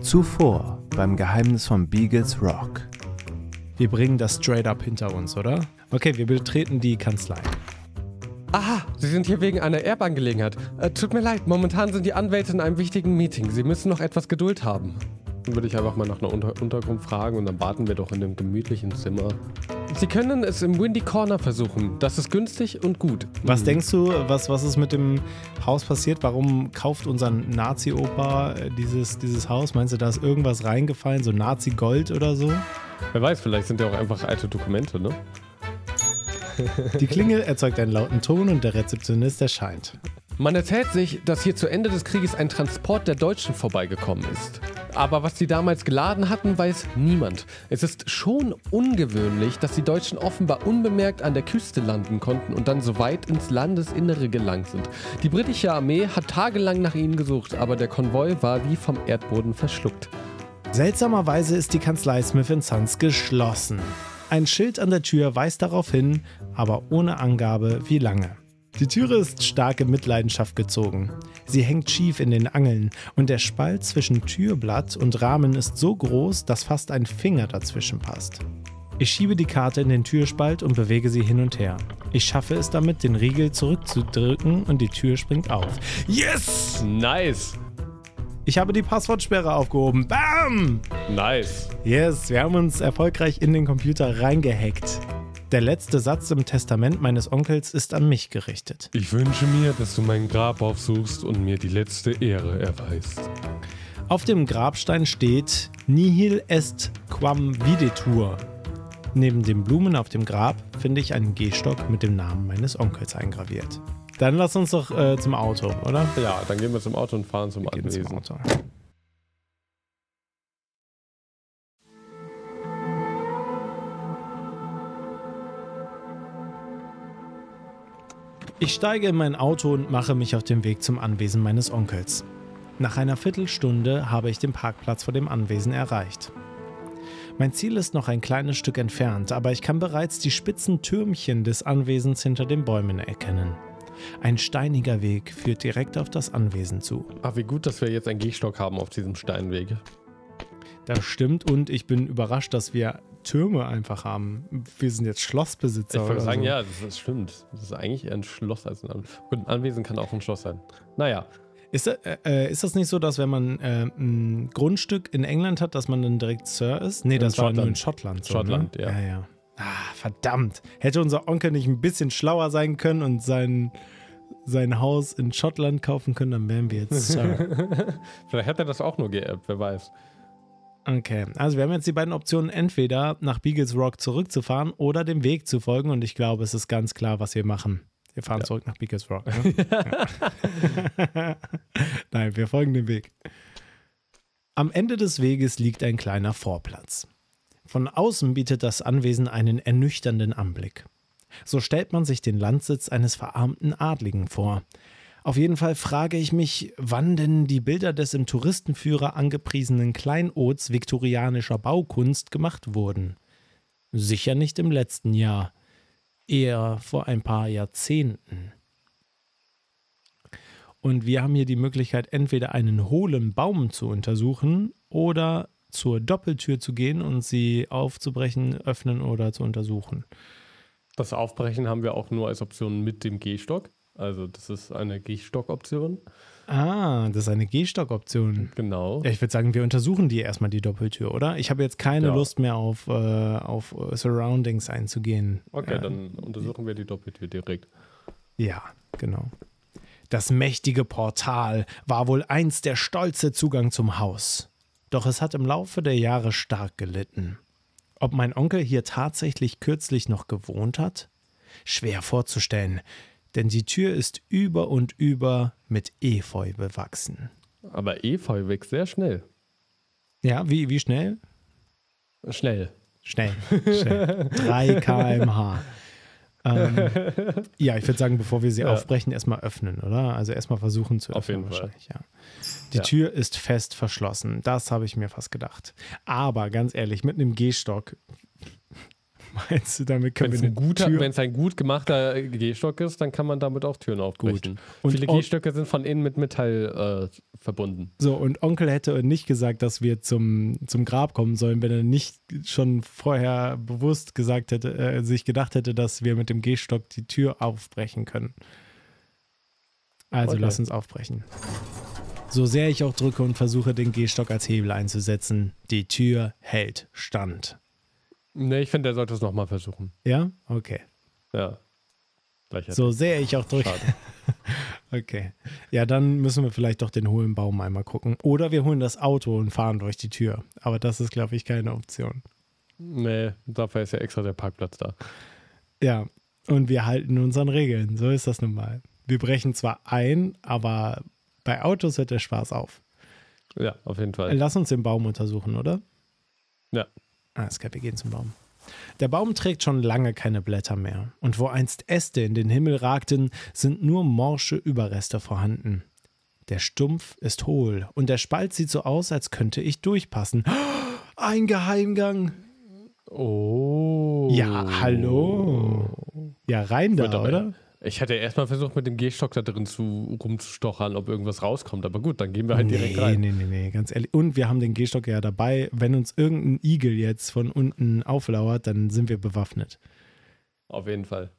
Zuvor beim Geheimnis von Beagles Rock. Wir bringen das straight up hinter uns, oder? Okay, wir betreten die Kanzlei. Aha, Sie sind hier wegen einer Erbangelegenheit. Äh, tut mir leid, momentan sind die Anwälte in einem wichtigen Meeting. Sie müssen noch etwas Geduld haben. Dann würde ich einfach mal nach einer Unter Unterkunft fragen und dann warten wir doch in dem gemütlichen Zimmer. Sie können es im Windy Corner versuchen. Das ist günstig und gut. Was Mhm. denkst du, was, was ist mit dem Haus passiert? Warum kauft unser Nazi-Opa äh, dieses, dieses Haus? Meinst du, da ist irgendwas reingefallen, so Nazi-Gold oder so? Wer weiß, vielleicht sind ja auch einfach alte Dokumente, ne? Die Klingel erzeugt einen lauten Ton und der Rezeptionist erscheint. Man erzählt sich, dass hier zu Ende des Krieges ein Transport der Deutschen vorbeigekommen ist. Aber was sie damals geladen hatten, weiß niemand. Es ist schon ungewöhnlich, dass die Deutschen offenbar unbemerkt an der Küste landen konnten und dann so weit ins Landesinnere gelangt sind. Die britische Armee hat tagelang nach ihnen gesucht, aber der Konvoi war wie vom Erdboden verschluckt. Seltsamerweise ist die Kanzlei Smith Sons geschlossen. Ein Schild an der Tür weist darauf hin, aber ohne Angabe, wie lange. Die Türe ist stark in Mitleidenschaft gezogen. Sie hängt schief in den Angeln und der Spalt zwischen Türblatt und Rahmen ist so groß, dass fast ein Finger dazwischen passt. Ich schiebe die Karte in den Türspalt und bewege sie hin und her. Ich schaffe es damit, den Riegel zurückzudrücken und die Tür springt auf. Yes! Nice! Ich habe die Passwortsperre aufgehoben. Bam! Nice! Yes, wir haben uns erfolgreich in den Computer reingehackt. Der letzte Satz im Testament meines Onkels ist an mich gerichtet. Ich wünsche mir, dass du mein Grab aufsuchst und mir die letzte Ehre erweist. Auf dem Grabstein steht Nihil est quam videtur. Neben den Blumen auf dem Grab finde ich einen Gehstock mit dem Namen meines Onkels eingraviert. Dann lass uns doch äh, zum Auto, oder? Ja, dann gehen wir zum Auto und fahren zum Gehen zum Anwesen. Auto. Ich steige in mein Auto und mache mich auf den Weg zum Anwesen meines Onkels. Nach einer Viertelstunde habe ich den Parkplatz vor dem Anwesen erreicht. Mein Ziel ist noch ein kleines Stück entfernt, aber ich kann bereits die spitzen Türmchen des Anwesens hinter den Bäumen erkennen. Ein steiniger Weg führt direkt auf das Anwesen zu. Ach, wie gut, dass wir jetzt einen Gehstock haben auf diesem Steinweg. Das stimmt und ich bin überrascht, dass wir Türme einfach haben. Wir sind jetzt Schlossbesitzer. Ich würde sagen, so. ja, das, ist, stimmt. Das ist eigentlich eher ein Schloss als ein Anwesen. Gut, ein Anwesen kann auch ein Schloss sein. Naja, Ist, das- äh, äh, ist das nicht so, dass wenn man äh, ein Grundstück in England hat, dass man dann direkt Sir ist? Nee, In das war nur in Schottland. Schottland. So, Schottland, ne? ja. ja. ja. Ah, verdammt. Hätte unser Onkel nicht ein bisschen schlauer sein können und sein, sein Haus in Schottland kaufen können, dann wären wir jetzt Sir. vielleicht hat er das auch nur geerbt, wer weiß. Okay, also wir haben jetzt die beiden Optionen, entweder nach Beagles Rock zurückzufahren oder dem Weg zu folgen und ich glaube, es ist ganz klar, was wir machen. Wir fahren Ja. zurück nach Beagles Rock. Ne? Ja. Nein, wir folgen dem Weg. Am Ende des Weges liegt ein kleiner Vorplatz. Von außen bietet das Anwesen einen ernüchternden Anblick. So stellt man sich den Landsitz eines verarmten Adligen vor. Auf jeden Fall frage ich mich, wann denn die Bilder des im Touristenführer angepriesenen Kleinods viktorianischer Baukunst gemacht wurden. Sicher nicht im letzten Jahr, eher vor ein paar Jahrzehnten. Und wir haben hier die Möglichkeit, entweder einen hohlen Baum zu untersuchen oder zur Doppeltür zu gehen und sie aufzubrechen, öffnen oder zu untersuchen. Das Aufbrechen haben wir auch nur als Option mit dem Gehstock. Also, das ist eine Gehstock-Option. Ah, das ist eine Gehstock-Option. Genau. Ja, ich würde sagen, wir untersuchen die erstmal die Doppeltür, oder? Ich habe jetzt keine Ja. Lust mehr auf, äh, auf äh, Surroundings einzugehen. Okay, äh, dann untersuchen wir die Doppeltür direkt. Ja, genau. Das mächtige Portal war wohl einst der stolze Zugang zum Haus. Doch es hat im Laufe der Jahre stark gelitten. Ob mein Onkel hier tatsächlich kürzlich noch gewohnt hat? Schwer vorzustellen, denn die Tür ist über und über mit Efeu bewachsen. Aber Efeu wächst sehr schnell. Ja, wie, wie schnell? Schnell. Schnell. schnell. 3 km/h. Ähm, ja, ich würde sagen, bevor wir sie Ja. aufbrechen, erstmal öffnen, oder? Also erstmal versuchen zu öffnen. Auf jeden Fall. Ja. Die Ja. Tür ist fest verschlossen. Das habe ich mir fast gedacht. Aber ganz ehrlich, mit einem Gehstock, meinst du, damit können Wenn es wir ein, eine guter, Tür... wenn's ein gut gemachter äh, Gehstock ist, dann kann man damit auch Türen aufbrechen. Und Viele Gehstöcke sind von innen mit Metall äh, verbunden. So, und Onkel hätte nicht gesagt, dass wir zum, zum Grab kommen sollen, wenn er nicht schon vorher bewusst gesagt hätte, äh, sich gedacht hätte, dass wir mit dem Gehstock die Tür aufbrechen können. Also Okay. lass uns aufbrechen. So sehr ich auch drücke und versuche, den Gehstock als Hebel einzusetzen, die Tür hält stand. Nee, ich finde, der sollte es nochmal versuchen. Ja? Okay. Ja. So sehr ich auch. Schade. Okay. Ja, dann müssen wir vielleicht doch den hohlen Baum einmal gucken. Oder wir holen das Auto und fahren durch die Tür. Aber das ist, glaube ich, keine Option. Nee, dafür ist ja extra der Parkplatz da. Ja, und wir halten uns an Regeln. So ist das nun mal. Wir brechen zwar ein, aber bei Autos hört der Spaß auf. Ja, auf jeden Fall. Lass uns den Baum untersuchen, oder? Ja. Alles klar, wir gehen zum Baum. Der Baum trägt schon lange keine Blätter mehr. Und wo einst Äste in den Himmel ragten, sind nur morsche Überreste vorhanden. Der Stumpf ist hohl und der Spalt sieht so aus, als könnte ich durchpassen. Ein Geheimgang. Oh. Ja, hallo. Ja, rein da, oder? Ich hatte erstmal versucht, mit dem Gehstock da drin zu, rumzustochern, ob irgendwas rauskommt. Aber gut, dann gehen wir halt direkt nee, rein. nee, nee, nee, ganz ehrlich. Und wir haben den Gehstock ja dabei. Wenn uns irgendein Igel jetzt von unten auflauert, dann sind wir bewaffnet. Auf jeden Fall.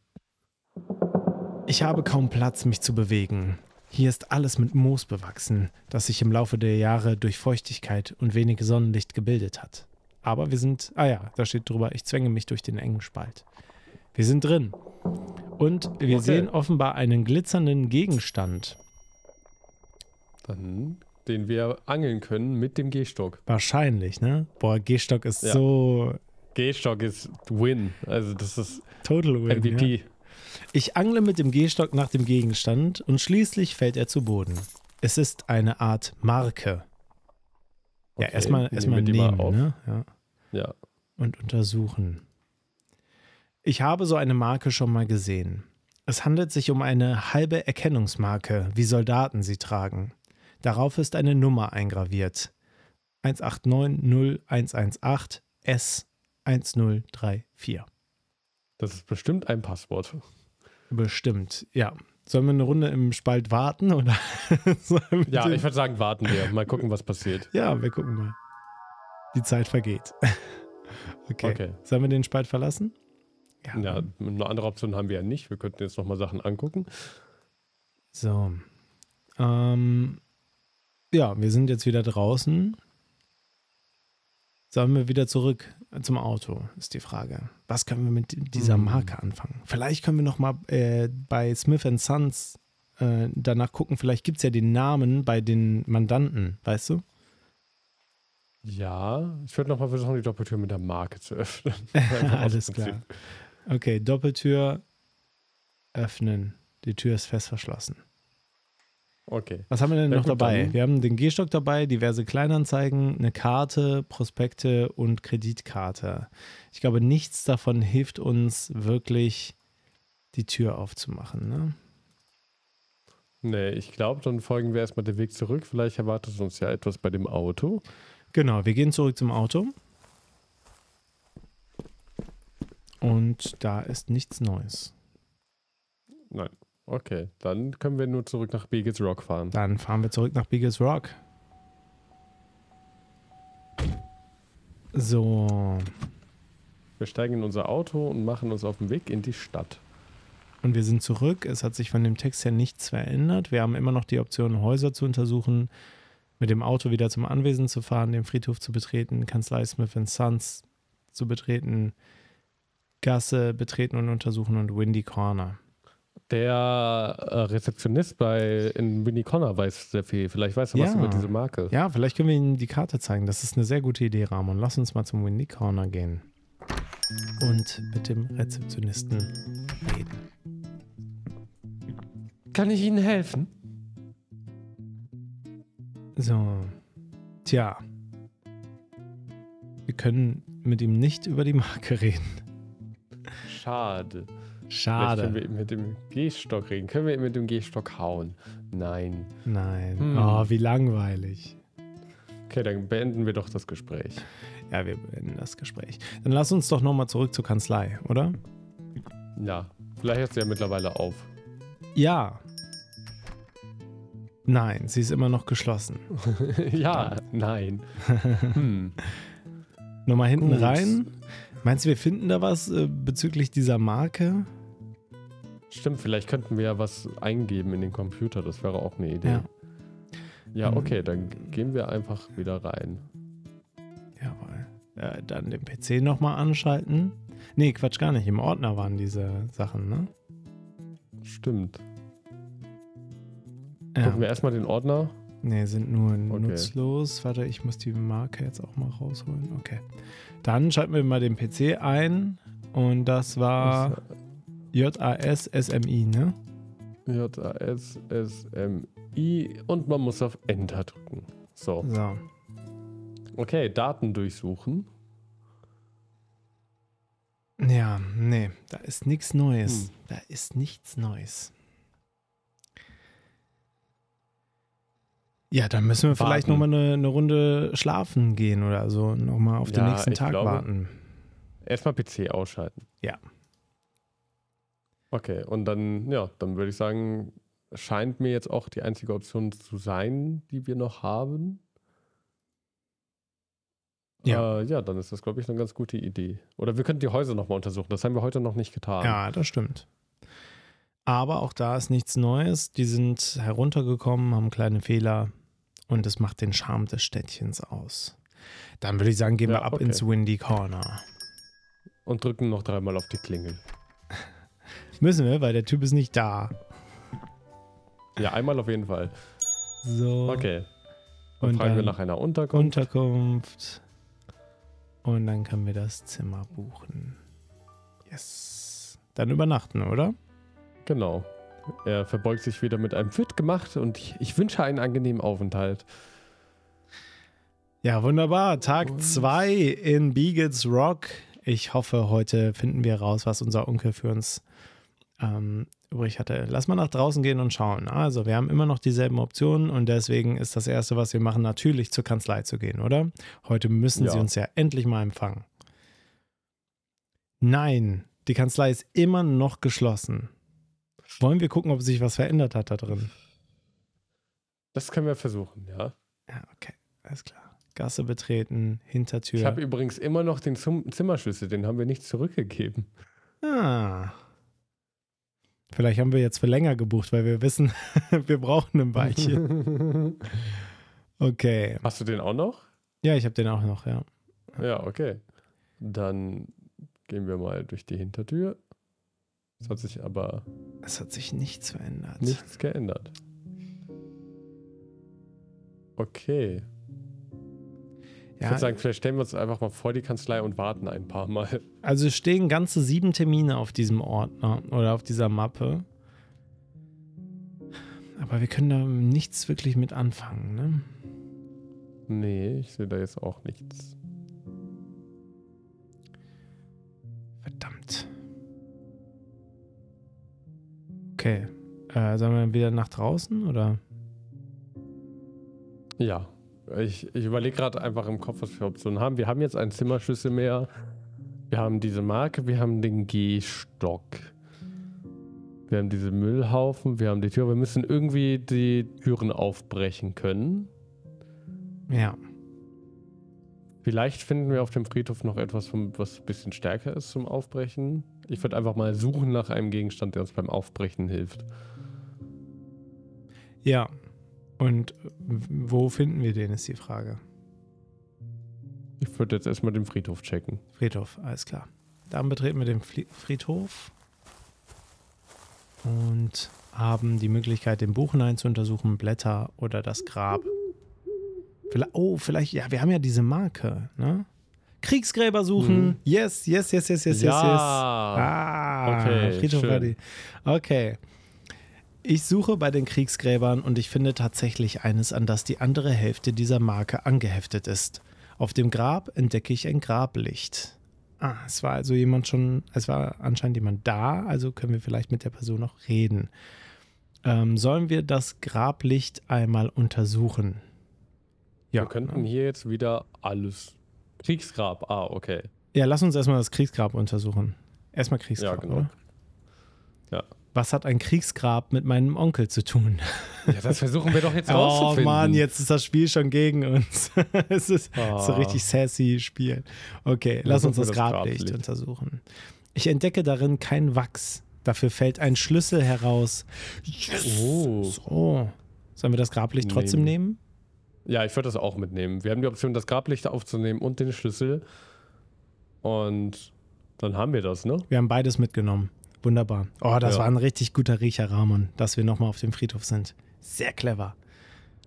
Ich habe kaum Platz, mich zu bewegen. Hier ist alles mit Moos bewachsen, das sich im Laufe der Jahre durch Feuchtigkeit und wenig Sonnenlicht gebildet hat. Aber wir sind, ah ja, da steht drüber, ich zwänge mich durch den engen Spalt. Wir sind drin. Und wir Okay. sehen offenbar einen glitzernden Gegenstand. Dann, den wir angeln können mit dem Gehstock. Wahrscheinlich, ne? Boah, Gehstock ist Ja. so Gehstock ist Win. Also das ist total win. Ja. MVP. Ich angle mit dem Gehstock nach dem Gegenstand und schließlich fällt er zu Boden. Es ist eine Art Marke. Ja, Okay, erstmal nehmen erstmal mal nehmen, auf. ne? Ja. Ja. Und untersuchen. Ich habe so eine Marke schon mal gesehen. Es handelt sich um eine halbe Erkennungsmarke, wie Soldaten sie tragen. Darauf ist eine Nummer eingraviert. 1890118 S1034. Das ist bestimmt ein Passwort. Bestimmt, ja. Sollen wir eine Runde im Spalt warten oder? Ja, ich würde sagen, warten wir. Mal gucken, was passiert. ja, wir gucken mal. Die Zeit vergeht. okay. Okay. Sollen wir den Spalt verlassen? Ja, eine andere Option haben wir ja nicht. Wir könnten jetzt nochmal Sachen angucken. So. Ähm, ja, wir sind jetzt wieder draußen. Sollen wir wieder zurück zum Auto, ist die Frage. Was können wir mit dieser Hm. Marke anfangen? Vielleicht können wir noch mal äh, bei Smith Sons äh, danach gucken. Vielleicht gibt es ja den Namen bei den Mandanten, weißt du? Ja, ich würde nochmal versuchen, die Doppeltür mit der Marke zu öffnen. Alles klar. Okay, Doppeltür öffnen. Die Tür ist fest verschlossen. Okay. Was haben wir denn Ja, noch gut, dabei? dann- Wir haben den Gehstock dabei, diverse Kleinanzeigen, eine Karte, Prospekte und Kreditkarte. Ich glaube, nichts davon hilft uns wirklich, die Tür aufzumachen. Ne? Nee, ich glaube, dann folgen wir erstmal den Weg zurück. Vielleicht erwartet uns ja etwas bei dem Auto. Genau, wir gehen zurück zum Auto. Und da ist nichts Neues. Nein. Okay, dann können wir nur zurück nach Beagles Rock fahren. Dann fahren wir zurück nach Biggest Rock. So, Wir steigen in unser Auto und machen uns auf den Weg in die Stadt. Und wir sind zurück. Es hat sich von dem Text her nichts verändert. Wir haben immer noch die Option, Häuser zu untersuchen, mit dem Auto wieder zum Anwesen zu fahren, den Friedhof zu betreten, Kanzlei Smith Sons zu betreten, Gasse betreten und untersuchen und Windy Corner. Der äh, Rezeptionist bei in Winnie Connor weiß sehr viel. Vielleicht weiß er was Ja. über diese Marke. Ja, vielleicht können wir Ihnen die Karte zeigen. Das ist eine sehr gute Idee, Ramon. Lass uns mal zum Windy Corner gehen. Und mit dem Rezeptionisten reden. Kann ich Ihnen helfen? So. Tja. Wir können mit ihm nicht über die Marke reden. Schade. Vielleicht Schade. können wir eben mit dem Gehstock reden. Können wir eben mit dem Gehstock hauen? Nein. Nein. Hm. Oh, wie langweilig. Okay, dann beenden wir doch das Gespräch. Ja, wir beenden das Gespräch. Dann lass uns doch nochmal zurück zur Kanzlei, oder? Ja, vielleicht hört sie ja mittlerweile auf. Ja. Nein, sie ist immer noch geschlossen. ja, nein. hm. Nochmal hinten Gut. rein. Meinst du, wir finden da was äh, bezüglich dieser Marke? Stimmt, vielleicht könnten wir ja was eingeben in den Computer. Das wäre auch eine Idee. Ja. Ja, Ähm. okay, dann gehen wir einfach wieder rein. Jawohl. Äh, dann den PC nochmal anschalten. Nee, Quatsch, gar nicht. Im Ordner waren diese Sachen, ne? Stimmt. Ja. Gucken wir erstmal den Ordner. Nee, sind nur Okay. nutzlos. Warte, ich muss die Marke jetzt auch mal rausholen. Okay. Dann schalten wir mal den PC ein. Und das war JAS SMI, ne? JAS, SMI und man muss auf Enter drücken. So, So. okay, Daten durchsuchen. Ja, nee, da ist nichts Neues. Hm. Da ist nichts Neues. Ja, dann müssen wir vielleicht Warten. nochmal eine, eine Runde schlafen gehen oder so. Nochmal auf den Ja, nächsten Tag glaube- warten. Erstmal PC ausschalten. Ja. Okay, und dann, ja, dann würde ich sagen, scheint mir jetzt auch die einzige Option zu sein, die wir noch haben. Ja. Äh, ja, dann ist das, glaube ich, eine ganz gute Idee. Oder wir könnten die Häuser nochmal untersuchen. Das haben wir heute noch nicht getan. Ja, das stimmt. Aber auch da ist nichts Neues. Die sind heruntergekommen, haben kleine Fehler und es macht den Charme des Städtchens aus. Dann würde ich sagen, gehen wir Ja, ab okay. ins Windy Corner. Und drücken noch dreimal auf die Klingel. Müssen wir, weil der Typ ist nicht da. Ja, einmal auf jeden Fall. So. Okay. Dann Und fragen wir dann nach einer Unterkunft. Unterkunft. Und dann können wir das Zimmer buchen. Yes. Dann übernachten, oder? Genau. Er verbeugt sich wieder mit einem Fit gemacht und ich, ich wünsche einen angenehmen Aufenthalt. Ja, wunderbar. Tag Und- 2 in Beagles Rock. Ich hoffe, heute finden wir raus, was unser Onkel für uns ähm, übrig hatte. Lass mal nach draußen gehen und schauen. Also, wir haben immer noch dieselben Optionen und deswegen ist das Erste, was wir machen, natürlich zur Kanzlei zu gehen, oder? Heute müssen sie Ja. uns ja endlich mal empfangen. Nein, die Kanzlei ist immer noch geschlossen. Wollen wir gucken, ob sich was verändert hat da drin? Das können wir versuchen, ja. Ja, okay, alles klar. Gasse betreten, Hintertür. Ich habe übrigens immer noch den Zum Zimmerschlüssel, den haben wir nicht zurückgegeben. Ah. Vielleicht haben wir jetzt für länger gebucht, weil wir wissen, wir brauchen ein Weilchen. Okay. Hast du den auch noch? Ja, ich habe den auch noch, ja. Ja, okay. Dann gehen wir mal durch die Hintertür. Es hat sich aber Es hat sich nichts verändert. nichts geändert. Okay. Ich Ja, würde sagen, vielleicht stellen wir uns einfach mal vor die Kanzlei und warten ein paar Mal. also es stehen ganze sieben Termine auf diesem Ordner oder auf dieser Mappe. Aber wir können da nichts wirklich mit anfangen, ne? Nee, ich sehe da jetzt auch nichts. Okay. Äh, sollen wir wieder nach draußen oder? Ja, ich, ich überlege gerade einfach im Kopf, was wir Optionen haben. Wir haben jetzt einen Zimmerschlüssel mehr. Wir haben diese Marke, wir haben den Gehstock. Wir haben diese Müllhaufen, wir haben die Tür. Wir müssen irgendwie die Türen aufbrechen können. Ja. Vielleicht finden wir auf dem Friedhof noch etwas, was ein bisschen stärker ist zum Aufbrechen. Ich würde einfach mal suchen nach einem Gegenstand, der uns beim Aufbrechen hilft. Ja. Und wo finden wir den, ist die Frage. Ich würde jetzt erstmal den Friedhof checken. Friedhof, alles klar. Dann betreten wir den Friedhof und haben die Möglichkeit, den Buchenhain zu untersuchen, Blätter oder das Grab. Vielleicht, oh, vielleicht, ja, wir haben ja diese Marke, ne? Kriegsgräber suchen. Mhm. Yes, yes, yes, yes, yes, yes, yes. Ja. Ah, Okay, Friedhof schön. Okay. Ich suche bei den Kriegsgräbern und ich finde tatsächlich eines, an das die andere Hälfte dieser Marke angeheftet ist. Auf dem Grab entdecke ich ein Grablicht. Ah, es war also jemand schon, es war anscheinend jemand da, also können wir vielleicht mit der Person noch reden. Ähm, sollen wir das Grablicht einmal untersuchen? wir könnten hier jetzt wieder alles. Kriegsgrab, ah, okay. Ja, lass uns erstmal das Kriegsgrab untersuchen. Erstmal Ja, Kriegsgrab, genau. oder? Ja. Was hat ein Kriegsgrab mit meinem Onkel zu tun? Ja, das versuchen wir doch jetzt Oh rauszufinden. Mann, jetzt ist das Spiel schon gegen uns. es ist Oh. so richtig sassy Spiel. Okay, lass uns das Grablicht Grablicht. untersuchen. Ich entdecke darin kein Wachs. Dafür fällt ein Schlüssel heraus. Yes! Oh. So. Sollen wir das Grablicht trotzdem nehmen? Ja, ich würde das auch mitnehmen. Wir haben die Option, das Grablicht aufzunehmen und den Schlüssel. Und dann haben wir das, ne? Wir haben beides mitgenommen. Wunderbar. Oh, das Ja. war ein richtig guter Riecher, Ramon, dass wir nochmal auf dem Friedhof sind. Sehr clever.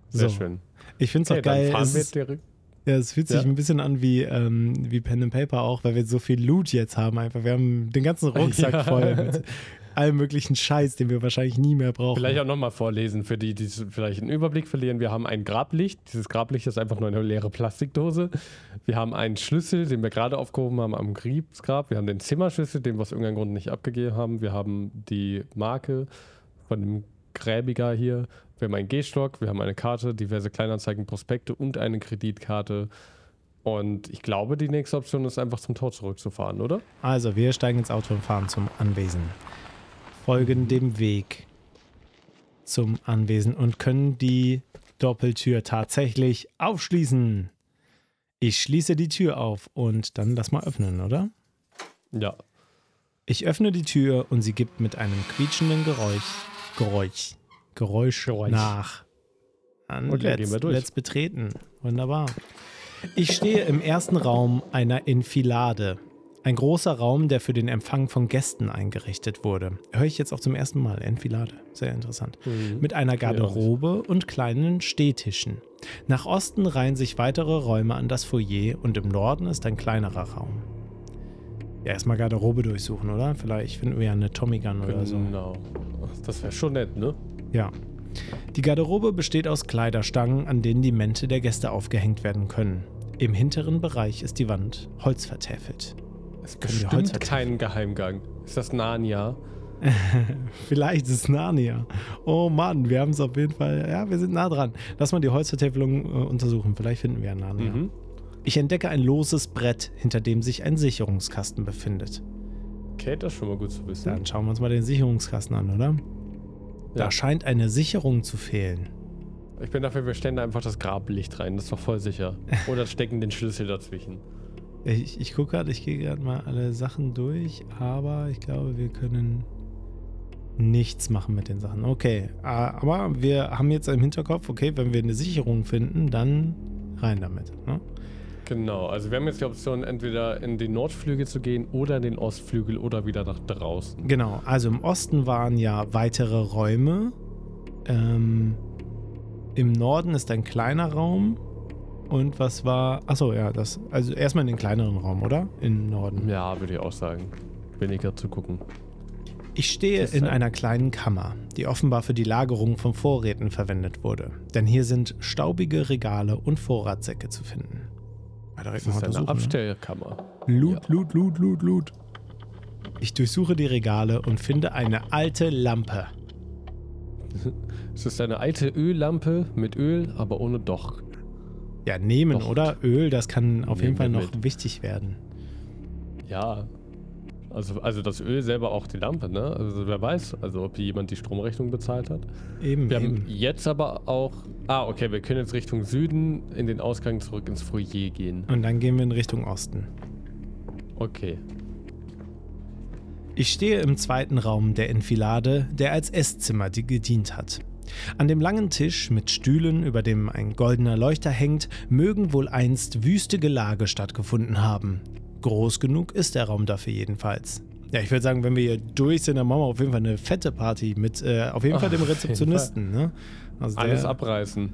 Sehr so. schön. Ich finde es auch geil. Es ja, es fühlt sich Ja. ein bisschen an wie, ähm, wie Pen and Paper auch, weil wir so viel Loot jetzt haben einfach. Wir haben den ganzen Rucksack voll mit allem möglichen Scheiß, den wir wahrscheinlich nie mehr brauchen. Vielleicht auch nochmal vorlesen, für die, die vielleicht einen Überblick verlieren. Wir haben ein Grablicht. Dieses Grablicht ist einfach nur eine leere Plastikdose. Wir haben einen Schlüssel, den wir gerade aufgehoben haben am Kriegsgrab. Wir haben den Zimmerschlüssel, den wir aus irgendeinem Grund nicht abgegeben haben. Wir haben die Marke von dem Gräbiger hier. Wir haben einen Gehstock, wir haben eine Karte, diverse Kleinanzeigen, Prospekte und eine Kreditkarte. Und ich glaube, die nächste Option ist einfach zum Tor zurückzufahren, oder? Also, wir steigen ins Auto und fahren zum Anwesen. Folgen dem Weg zum Anwesen und können die Doppeltür tatsächlich aufschließen. Ich schließe die Tür auf und dann lass mal öffnen, oder? Ja. Ich öffne die Tür und sie gibt mit einem quietschenden Geräusch, Geräusch, Geräusch, Geräusch. nach. An Okay, let's, gehen wir durch. let's betreten. Wunderbar. Ich stehe im ersten Raum einer Enfilade. Ein großer Raum, der für den Empfang von Gästen eingerichtet wurde. Höre ich jetzt auch zum ersten Mal. Enfilade. Sehr interessant. Mit einer Garderobe und kleinen Stehtischen. Nach Osten reihen sich weitere Räume an das Foyer und im Norden ist ein kleinerer Raum. Ja, erstmal Garderobe durchsuchen, oder? Vielleicht finden wir ja eine Tommy Gun oder so. Genau. Das wäre schon nett, ne? Ja. Die Garderobe besteht aus Kleiderstangen, an denen die Mäntel der Gäste aufgehängt werden können. Im hinteren Bereich ist die Wand holzvertäfelt. Es bestimmt Holz keinen Geheimgang. Ist das Narnia? Vielleicht ist es Narnia. Oh Mann, wir haben es auf jeden Fall. Ja, wir sind nah dran. Lass mal die Holzvertäfelung äh, untersuchen. Vielleicht finden wir Narnia. Mhm. Ich entdecke ein loses Brett, hinter dem sich ein Sicherungskasten befindet. Okay, das ist schon mal gut zu wissen. Dann schauen wir uns mal den Sicherungskasten an, oder? Da Ja. scheint eine Sicherung zu fehlen. Ich bin dafür, wir stellen da einfach das Grablicht rein. Das ist doch voll sicher. Oder stecken den Schlüssel dazwischen. Ich, ich gucke gerade, ich gehe gerade mal alle Sachen durch, aber ich glaube, wir können nichts machen mit den Sachen. Okay, äh, aber wir haben jetzt im Hinterkopf, okay, wenn wir eine Sicherung finden, dann rein damit. Ne? Genau, also wir haben jetzt die Option, entweder in den Nordflügel zu gehen oder in den Ostflügel oder wieder nach draußen. Genau, also im Osten waren ja weitere Räume. Ähm, Im Norden ist ein kleiner Raum. Und was war. Achso, ja, das. Also erstmal in den kleineren Raum, oder? Im Norden. Ja, würde ich auch sagen. Weniger zu gucken. Ich stehe in ein- einer kleinen Kammer, die offenbar für die Lagerung von Vorräten verwendet wurde. Denn hier sind staubige Regale und Vorratssäcke zu finden. Ja, direkt Das ist eine ne? Abstellkammer. Loot, Loot, Loot, Loot, Loot. Ich durchsuche die Regale und finde eine alte Lampe. Es ist eine alte Öllampe mit Öl, aber ohne Docht. Ja, nehmen, Doch. oder? Öl, das kann auf jeden Fall noch mit. wichtig werden. Ja. Also, also das Öl selber auch die Lampe, ne? Also wer weiß, also ob jemand die Stromrechnung bezahlt hat. Eben, Wir eben. haben jetzt aber auch. Ah, okay, wir können jetzt Richtung Süden in den Ausgang zurück ins Foyer gehen. Und dann gehen wir in Richtung Osten. Okay. Ich stehe im zweiten Raum der Enfilade, der als Esszimmer die gedient hat. An dem langen Tisch mit Stühlen, über dem ein goldener Leuchter hängt, mögen wohl einst wüste Gelage stattgefunden haben. Groß genug ist der Raum dafür jedenfalls. Ja, ich würde sagen, wenn wir hier durch sind, dann machen wir auf jeden Fall eine fette Party mit äh, auf jeden Fall dem Rezeptionisten. Ne? Also Alles der, abreißen.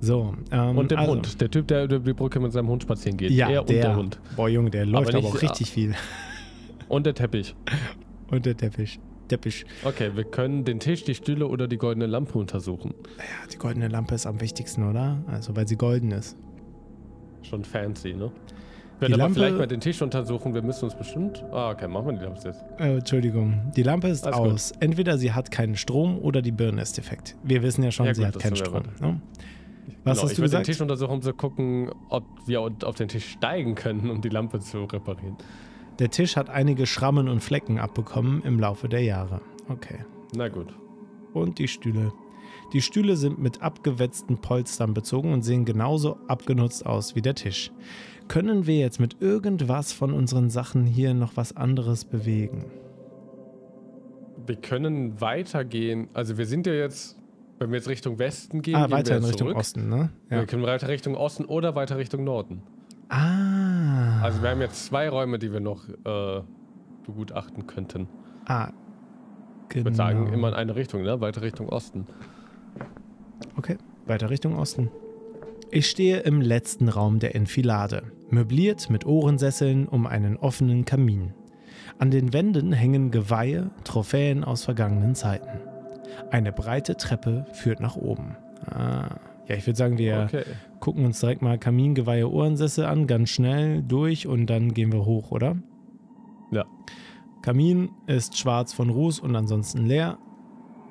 So, ähm, Und dem also, Hund. Der Typ, der über die Brücke mit seinem Hund spazieren geht. Ja, er und der, der Hund. Boah, Junge, der läuft aber, nicht- auch richtig viel. Und der Teppich. Und der Teppich. Teppich. Okay, wir können den Tisch, die Stühle oder die goldene Lampe untersuchen. Ja, die goldene Lampe ist am wichtigsten, oder? Also, weil sie golden ist. Schon fancy, ne? Wir Die aber Lampe- vielleicht mal den Tisch untersuchen. Wir müssen uns bestimmt. Ah, okay, machen wir die Lampe jetzt. Äh, Entschuldigung, die Lampe ist Alles gut. aus. Entweder sie hat keinen Strom oder die Birne ist defekt. Wir wissen ja schon, Ja, sie gut, hat keinen Strom. Ne? Was genau, hast ich du würde den? Tisch untersuchen, um zu gucken, ob wir auf den Tisch steigen können, um die Lampe zu reparieren. Der Tisch hat einige Schrammen und Flecken abbekommen im Laufe der Jahre. Okay. Na gut. Und die Stühle. Die Stühle sind mit abgewetzten Polstern bezogen und sehen genauso abgenutzt aus wie der Tisch. Können wir jetzt mit irgendwas von unseren Sachen hier noch was anderes bewegen? Wir können weitergehen. Also wir sind ja jetzt, wenn wir jetzt Richtung Westen gehen, ah, gehen weiter in Richtung zurück. Osten, ne? Wir können weiter Richtung Osten oder weiter Richtung Norden. Ah. Also wir haben jetzt zwei Räume, die wir noch äh, begutachten könnten. ah. Ich Genau. würde sagen, immer in eine Richtung, ne? Weiter Richtung Osten. Okay, weiter Richtung Osten. Ich stehe im letzten Raum der Enfilade, möbliert mit Ohrensesseln um einen offenen Kamin. An den Wänden hängen Geweihe, Trophäen aus vergangenen Zeiten. Eine breite Treppe führt nach oben. Ah, ja, ich würde sagen, wir Okay. gucken uns direkt mal Kamingeweihe, Ohrensessel an, ganz schnell durch und dann gehen wir hoch, oder? Ja. Kamin ist schwarz von Ruß und ansonsten leer.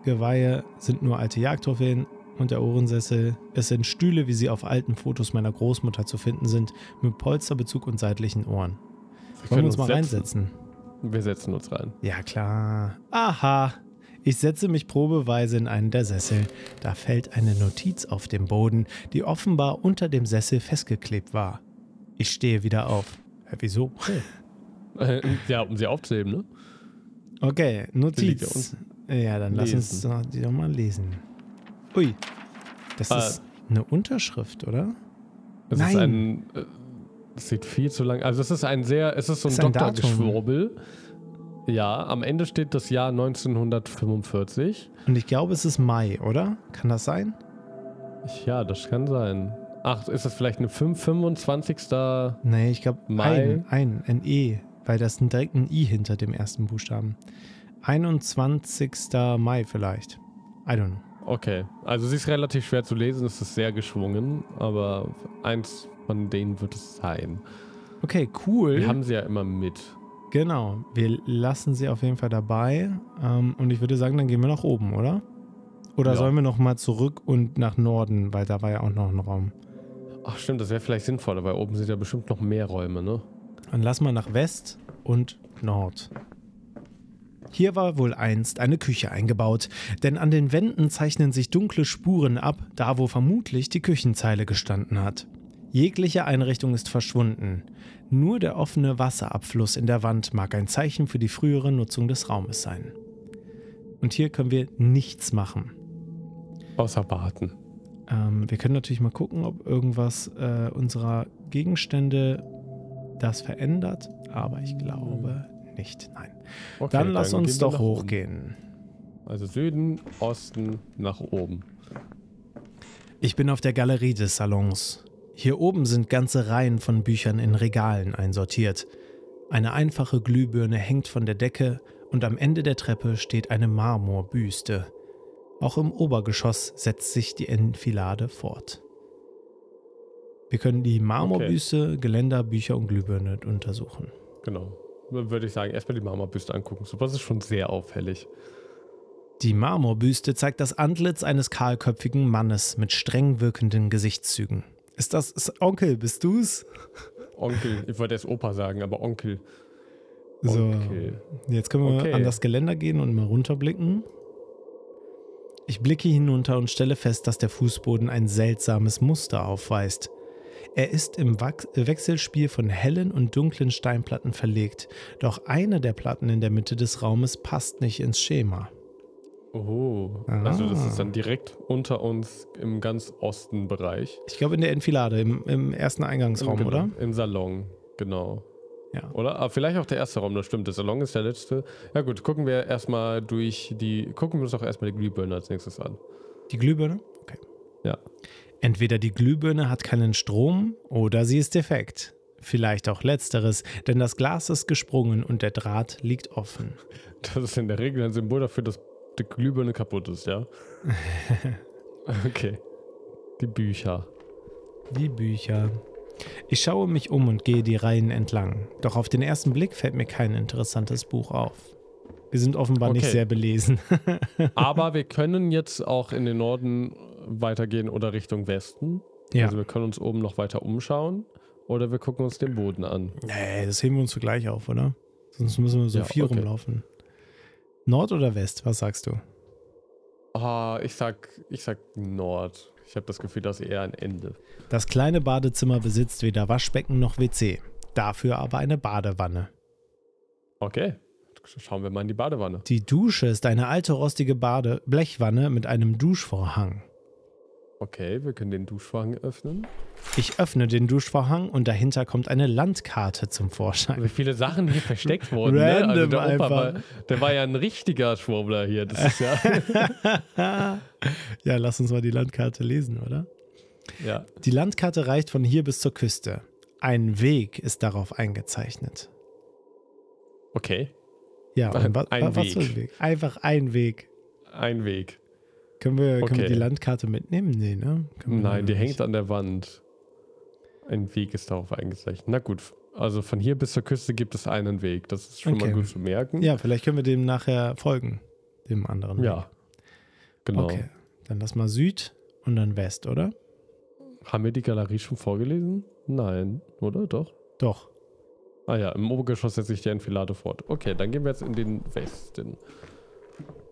Geweihe sind nur alte Jagdtrophäen und der Ohrensessel. Es sind Stühle, wie sie auf alten Fotos meiner Großmutter zu finden sind, mit Polsterbezug und seitlichen Ohren. Wollen wir können uns mal uns reinsetzen? Wir setzen uns rein. Ja, klar. Aha. Ich setze mich probeweise in einen der Sessel. Da fällt eine Notiz auf dem Boden, die offenbar unter dem Sessel festgeklebt war. Ich stehe wieder auf. Hä, wieso? Äh, ja, um sie aufzuheben, ne? Okay, Notiz. Ja, dann lass uns Lesen. die doch mal lesen. Ui. Das Ah. ist eine Unterschrift, oder? Es Nein. ist ein. äh, Das sieht viel zu lang. Also es ist ein sehr, es ist so ein ein Datum. Ja, am Ende steht das Jahr 1945. Und ich glaube, es ist Mai, oder? Kann das sein? Ja, das kann sein. Ach, ist das vielleicht eine 5, 25. Nee, ich glaube Mai. ein, ein, ein E, weil das ist direkt ein I hinter dem ersten Buchstaben. 21. Mai vielleicht. I don't know. Okay, also sie ist relativ schwer zu lesen, es ist sehr geschwungen, aber eins von denen wird es sein. Okay, cool. Wir haben sie ja immer mit. Genau, wir lassen sie auf jeden Fall dabei. Ähm, und ich würde sagen, dann gehen wir nach oben, oder? Oder Ja. sollen wir noch mal zurück und nach Norden, weil da war ja auch noch ein Raum. Ach stimmt, das wäre vielleicht sinnvoller, weil oben sind ja bestimmt noch mehr Räume, ne? Dann lass mal nach West und Nord. Hier war wohl einst eine Küche eingebaut, denn an den Wänden zeichnen sich dunkle Spuren ab, da wo vermutlich die Küchenzeile gestanden hat. Jegliche Einrichtung ist verschwunden. Nur der offene Wasserabfluss in der Wand mag ein Zeichen für die frühere Nutzung des Raumes sein. Und hier können wir nichts machen. Außer warten. Ähm, wir können natürlich mal gucken, ob irgendwas äh, unserer Gegenstände das verändert, aber ich glaube nicht. Nein. Okay, dann lass uns gehen wir doch nach oben. hochgehen. Also Süden, Osten, nach oben. Ich bin auf der Galerie des Salons. Hier oben sind ganze Reihen von Büchern in Regalen einsortiert. Eine einfache Glühbirne hängt von der Decke und am Ende der Treppe steht eine Marmorbüste. Auch im Obergeschoss setzt sich die Enfilade fort. Wir können die Marmorbüste, Geländer, Bücher und Glühbirne untersuchen. Genau. Dann Würde ich sagen, erstmal die Mama-Büste angucken. So was ist schon sehr auffällig. Die Marmorbüste zeigt das Antlitz eines kahlköpfigen Mannes mit streng wirkenden Gesichtszügen. Ist das ist Onkel, bist du's? Onkel, ich wollte erst Opa sagen, aber Onkel. So, Onkel. jetzt können wir Okay. an das Geländer gehen und mal runterblicken. Ich blicke hinunter und stelle fest, dass der Fußboden ein seltsames Muster aufweist. Er ist im Wechselspiel von hellen und dunklen Steinplatten verlegt, doch eine der Platten in der Mitte des Raumes passt nicht ins Schema. Oh, Ah. also das ist dann direkt unter uns im ganz Osten-Bereich. Ich glaube in der Enfilade, im, im ersten Eingangsraum, Genau, oder? Im Salon, genau. Ja. Oder? Aber vielleicht auch der erste Raum, das stimmt. Der Salon ist der letzte. Ja gut, gucken wir erstmal durch die, gucken wir uns doch erstmal die Glühbirne als nächstes an. Die Glühbirne? Okay. Ja. Entweder die Glühbirne hat keinen Strom oder sie ist defekt. Vielleicht auch letzteres, denn das Glas ist gesprungen und der Draht liegt offen. Das ist in der Regel ein Symbol dafür, dass die Glühbirne kaputt ist, ja? okay. Die Bücher. Die Bücher. Ich schaue mich um und gehe die Reihen entlang. Doch auf den ersten Blick fällt mir kein interessantes Buch auf. Wir sind offenbar nicht Okay. sehr belesen. Aber wir können jetzt auch in den Norden weitergehen oder Richtung Westen. ja. Also wir können uns oben noch weiter umschauen oder wir gucken uns den Boden an. Nee, das heben wir uns zugleich auf, oder? Sonst müssen wir so Ja, viel okay. rumlaufen. Nord oder West? Was sagst du? Ah, ich sag, ich sag Nord. Ich habe das Gefühl, das ist eher ein Ende. Das kleine Badezimmer besitzt weder Waschbecken noch WC. Dafür aber eine Badewanne. Okay. Schauen wir mal in die Badewanne. Die Dusche ist eine alte rostige Bade Blechwanne mit einem Duschvorhang. Okay, wir können den Duschvorhang öffnen. Ich öffne den Duschvorhang und dahinter kommt eine Landkarte zum Vorschein. Wie viele Sachen hier versteckt wurden. ne? Also Random der Opa war, der war ja ein richtiger Schwurbler hier. Das ist ja. ja, lass uns mal die Landkarte lesen, oder? ja. Die Landkarte reicht von hier bis zur Küste. Ein Weg ist darauf eingezeichnet. Okay. Ja, Ein- wa ein was für ein Weg. Weg? Einfach ein Weg. Ein Weg. Können wir, können wir Okay. die Landkarte mitnehmen? Nee, ne? Nein, die hängt an der Wand. Ein Weg ist darauf eingezeichnet. Na gut. Also von hier bis zur Küste gibt es einen Weg. Das ist schon Okay. mal gut zu merken. Ja, vielleicht können wir dem nachher folgen. Dem anderen. Weg. Ja. Genau. Okay. Dann lass mal Süd und dann West, oder? Haben wir die Galerie schon vorgelesen? Nein, oder? Doch. Doch. Ah ja, im Obergeschoss setzt sich die Enfilade fort. Okay, dann gehen wir jetzt in den Westen.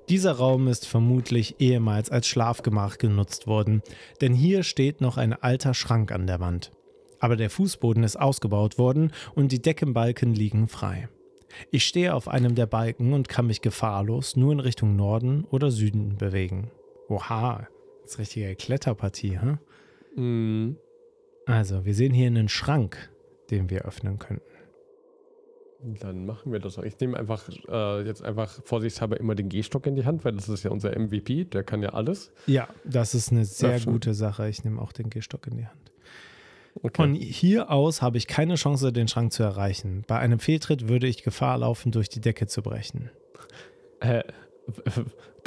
Dieser Raum ist vermutlich ehemals als Schlafgemach genutzt worden, denn hier steht noch ein alter Schrank an der Wand. Aber der Fußboden ist ausgebaut worden und die Deckenbalken liegen frei. Ich stehe auf einem der Balken und kann mich gefahrlos nur in Richtung Norden oder Süden bewegen. Oha, das ist richtige Kletterpartie, hä? Mhm. Also, wir sehen hier einen Schrank, den wir öffnen könnten. Dann machen wir das. auch. Ich nehme einfach äh, jetzt einfach vorsichtshalber immer den Gehstock in die Hand, weil das ist ja unser MVP, der kann ja alles. Ja, das ist eine sehr Öffnen. gute Sache. Ich nehme auch den Gehstock in die Hand. Okay. Von hier aus habe ich keine Chance, den Schrank zu erreichen. Bei einem Fehltritt würde ich Gefahr laufen, durch die Decke zu brechen. Äh,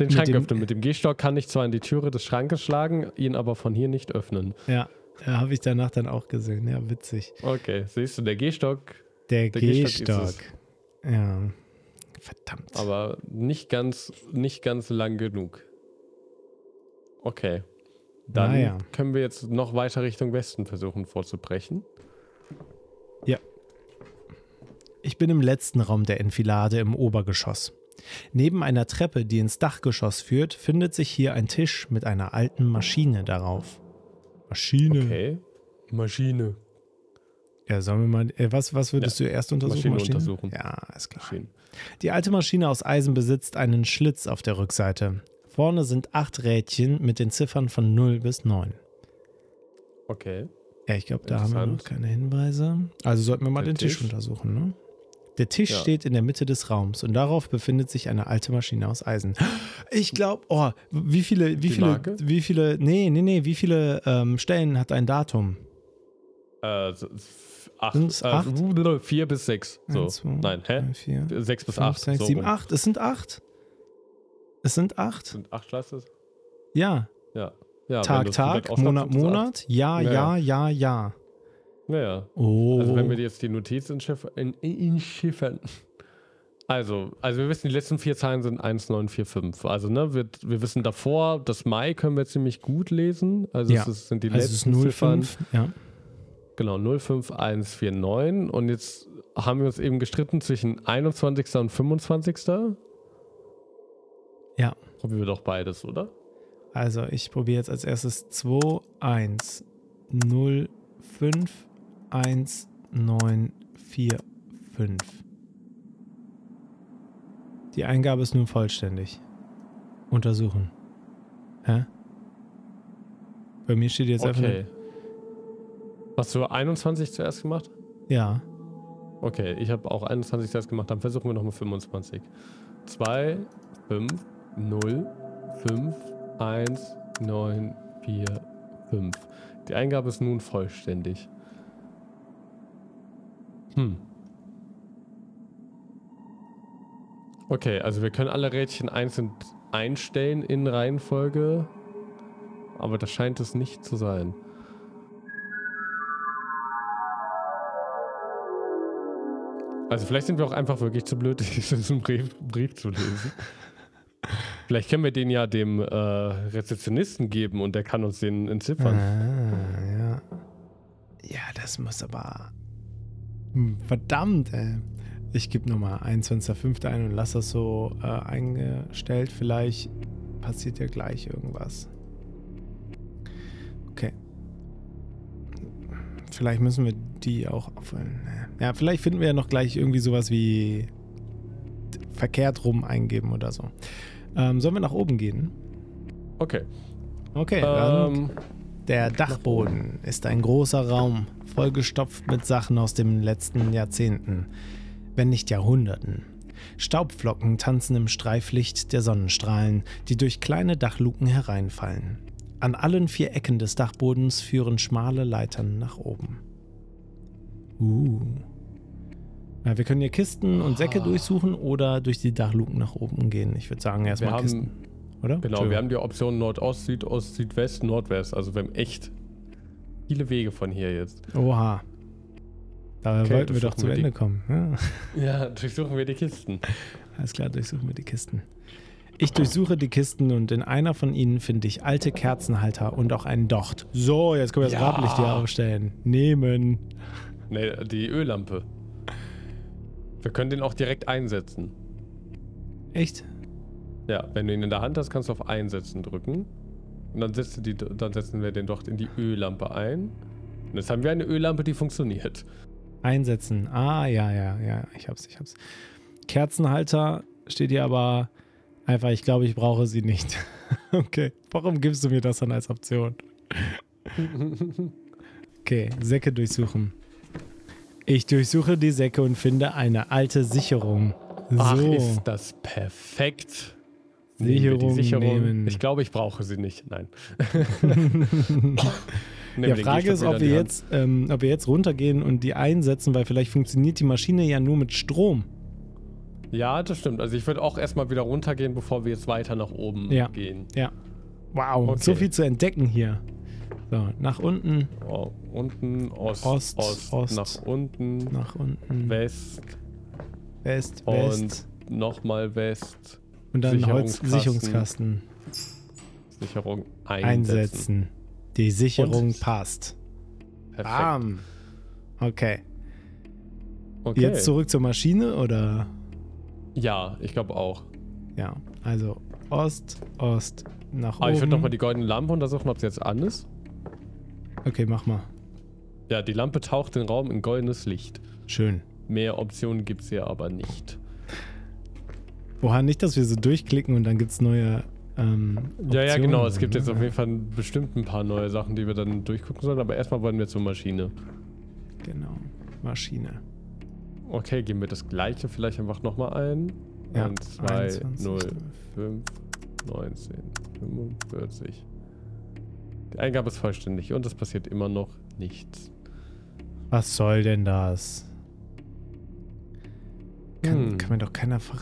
den Schrank dem- öffnen. Mit dem Gehstock kann ich zwar in die Türe des Schrankes schlagen, ihn aber von hier nicht öffnen. Ja, ja habe ich danach dann auch gesehen. Ja, witzig. Okay, siehst du, der Gehstock, Der, Der ist Ja. Verdammt. aber nicht ganz, nicht ganz lang genug. Okay. Dann Naja. können wir jetzt noch weiter Richtung Westen versuchen vorzubrechen. Ich bin im letzten Raum der Enfilade im Obergeschoss. Neben einer Treppe, die ins Dachgeschoss führt, findet sich hier ein Tisch mit einer alten Maschine darauf. Maschine. Okay. Maschine. Ja, sollen wir mal. Äh, was, was würdest du erst untersuchen? Maschine untersuchen. Ja, ist klar. Maschinen. Die alte Maschine aus Eisen besitzt einen Schlitz auf der Rückseite. Vorne sind acht Rädchen mit den Ziffern von 0 bis 9. Okay. Ja, ich glaube, da haben wir noch keine Hinweise. Also sollten wir mal Der den Tisch, Tisch. untersuchen, ne? Der Tisch Ja. steht in der Mitte des Raums und darauf befindet sich eine alte Maschine aus Eisen. Ich glaube, oh, wie viele, wie Die viele, Marke? wie viele, nee, nee, nee, wie viele ähm, Stellen hat ein Datum? Äh, s- f- acht, Sind's äh, acht? blablabla, vier bis sechs. So. Eins, zwei, Nein, hä? drei, vier, Sechs bis fünf, acht. sechs, so sieben, rum. acht. Es sind acht. Es sind acht. Sind acht Schlüssel? Ja. Ja. ja Tag, Tag, Monat. Monat. Ja, Ja, ja, ja, ja. Naja. Oh. Also wenn wir jetzt die Notiz entschiff- in, in, inschiffern. Also, also wir wissen, die letzten vier Zahlen sind 1945. Also, ne, wir, wir wissen davor, das Mai können wir ziemlich gut lesen. Also Ja. es ist, sind die also es ist letzten Ziffern. 05. Ja. Genau, 05149. Und jetzt haben wir uns eben gestritten zwischen 21. und 25. Ja. Probieren wir doch beides, oder? Also ich probiere jetzt als erstes 2, 1, 0, 5, 1, 9, 4, 5. Die Eingabe ist nun vollständig. Untersuchen. Hä? Bei mir steht jetzt einfach Okay. Hast du 21 zuerst gemacht? ja. Okay, ich habe auch 21 zuerst gemacht. Dann versuchen wir nochmal 25. 2, 5, 0, 5, 1, 9, 4, 5. Die Eingabe ist nun vollständig. Hm. Okay, also wir können alle Rädchen einzeln einstellen in Reihenfolge, aber das scheint es nicht zu sein. Also vielleicht sind wir auch einfach wirklich zu blöd, diesen Brief, Brief zu lesen. vielleicht können wir den ja dem äh, Rezeptionisten geben und der kann uns den entziffern. Ah, ja. Ja, das muss aber. Hm, Verdammt, ey. Ich gebe nochmal 21.05. ein und lasse das so äh, eingestellt. Vielleicht passiert ja gleich irgendwas. Okay. Vielleicht müssen wir die auch auffüllen. Ja, vielleicht finden wir ja noch gleich irgendwie sowas wie verkehrt rum eingeben oder so. Ähm, sollen wir nach oben gehen? Okay. Okay, dann Ähm, der Dachboden ist ein großer Raum, vollgestopft mit Sachen aus den letzten Jahrzehnten, wenn nicht Jahrhunderten. Staubflocken tanzen im Streiflicht der Sonnenstrahlen, die durch kleine Dachluken hereinfallen. An allen vier Ecken des Dachbodens führen schmale Leitern nach oben. Uh. Ja, wir können hier Kisten und Säcke Ah. durchsuchen oder durch die Dachluken nach oben gehen. Ich würde sagen, erstmal Kisten, oder? genau, wir haben die Option Nordost, Südost, Südwest, Nordwest. Also wir haben echt viele Wege von hier jetzt. Oha. Da Okay, wollten wir doch zum wir die- Ende kommen. Ja. Ja, durchsuchen wir die Kisten. Alles klar, durchsuchen wir die Kisten. Ich durchsuche die Kisten und in einer von ihnen finde ich alte Kerzenhalter und auch einen Docht. So, jetzt können wir das Ja. Grablicht hier aufstellen. Nehmen. Ne, die Öllampe. Wir können den auch direkt einsetzen. Echt? Ja, wenn du ihn in der Hand hast, kannst du auf Einsetzen drücken. Und dann, die, dann setzen wir den Docht in die Öllampe ein. Und jetzt haben wir eine Öllampe, die funktioniert. Einsetzen. Ah, ja, ja, ja. Ich hab's, ich hab's. Kerzenhalter steht hier aber einfach, ich glaube, ich brauche sie nicht. okay. Warum gibst du mir das dann als Option? Okay, Säcke durchsuchen. Ich durchsuche die Säcke und finde eine alte Sicherung. So. Ach, ist das perfekt. Sicherung die Sicherung. nehmen. Ich glaube, ich brauche sie nicht. Nein. Ja, Nehmen den Frage ist, ob wir, die jetzt, ähm, ob wir jetzt runtergehen und die einsetzen, weil vielleicht funktioniert die Maschine ja nur mit Strom. Ja, das stimmt. Also ich würde auch erstmal wieder runtergehen, bevor wir jetzt weiter nach oben Ja. gehen. Ja. Wow, Okay. so viel zu entdecken hier. So, nach unten, Oh, unten, Ost, Ost, Ost, Ost. nach unten, nach unten, West West, und West. nochmal West. Und dann Holz Sicherungskasten. Sicherung einsetzen. einsetzen. Die Sicherung Und- passt. Perfekt. Bam. Okay. Okay. Jetzt zurück zur Maschine oder? Ja, ich glaube auch. Ja, also Ost, Ost, nach Aber oben. ich würde nochmal die goldene Lampe untersuchen, ob sie jetzt an ist. Okay, mach mal. Ja, die Lampe taucht den Raum in goldenes Licht. Schön. Mehr Optionen gibt es hier aber nicht. Oha, nicht, dass wir so durchklicken und dann gibt es neue. Ähm, Ja, ja, genau. Es gibt ne? jetzt auf jeden Fall bestimmt ein paar neue Sachen, die wir dann durchgucken sollen. Aber erstmal wollen wir zur Maschine. Genau. Maschine. Okay, geben wir das gleiche vielleicht einfach nochmal ein. Ja, 1, 2, 21, 0, 5, 19, 45. Die Eingabe ist vollständig und es passiert immer noch nichts. Was soll denn das? Kann, Hm. kann mir doch keiner ver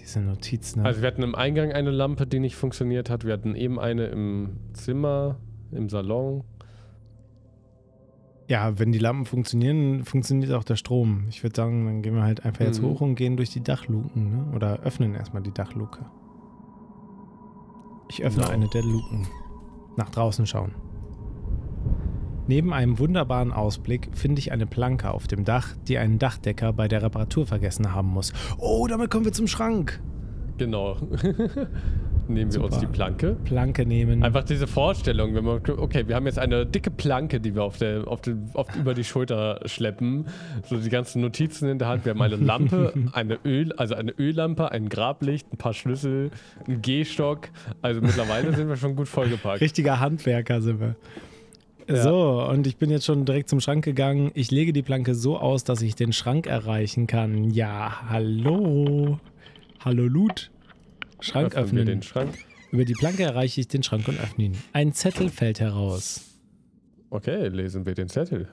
Diese Notizen. Also wir hatten im Eingang eine Lampe, die nicht funktioniert hat. Wir hatten eben eine im Zimmer, im Salon. ja, wenn die Lampen funktionieren, funktioniert auch der Strom. Ich würde sagen, dann gehen wir halt einfach jetzt Mhm. hoch und gehen durch die Dachluken, ne? Oder öffnen erstmal die Dachluke. Ich öffne No. eine der Luken. Nach draußen schauen. Neben einem wunderbaren Ausblick finde ich eine Planke auf dem Dach, die einen Dachdecker bei der Reparatur vergessen haben muss. Oh, damit kommen wir zum Schrank. Genau. Nehmen wir uns Super. die Planke. Planke nehmen. Einfach diese Vorstellung, wenn man, okay, wir haben jetzt eine dicke Planke, die wir auf der, auf den, auf, über die Schulter schleppen. So die ganzen Notizen in der Hand. Wir haben eine Lampe, eine Öl, also eine Öllampe, ein Grablicht, ein paar Schlüssel, einen Gehstock. Also mittlerweile sind wir schon gut vollgepackt. Richtiger Handwerker sind wir. Ja. So, und ich bin jetzt schon direkt zum Schrank gegangen. Ich lege die Planke so aus, dass ich den Schrank erreichen kann. Ja, hallo. Hallo Lut. Schrank Öffnen wir öffnen. den Schrank. Über die Planke erreiche ich den Schrank und öffne ihn. Ein Zettel fällt heraus. Okay, lesen wir den Zettel.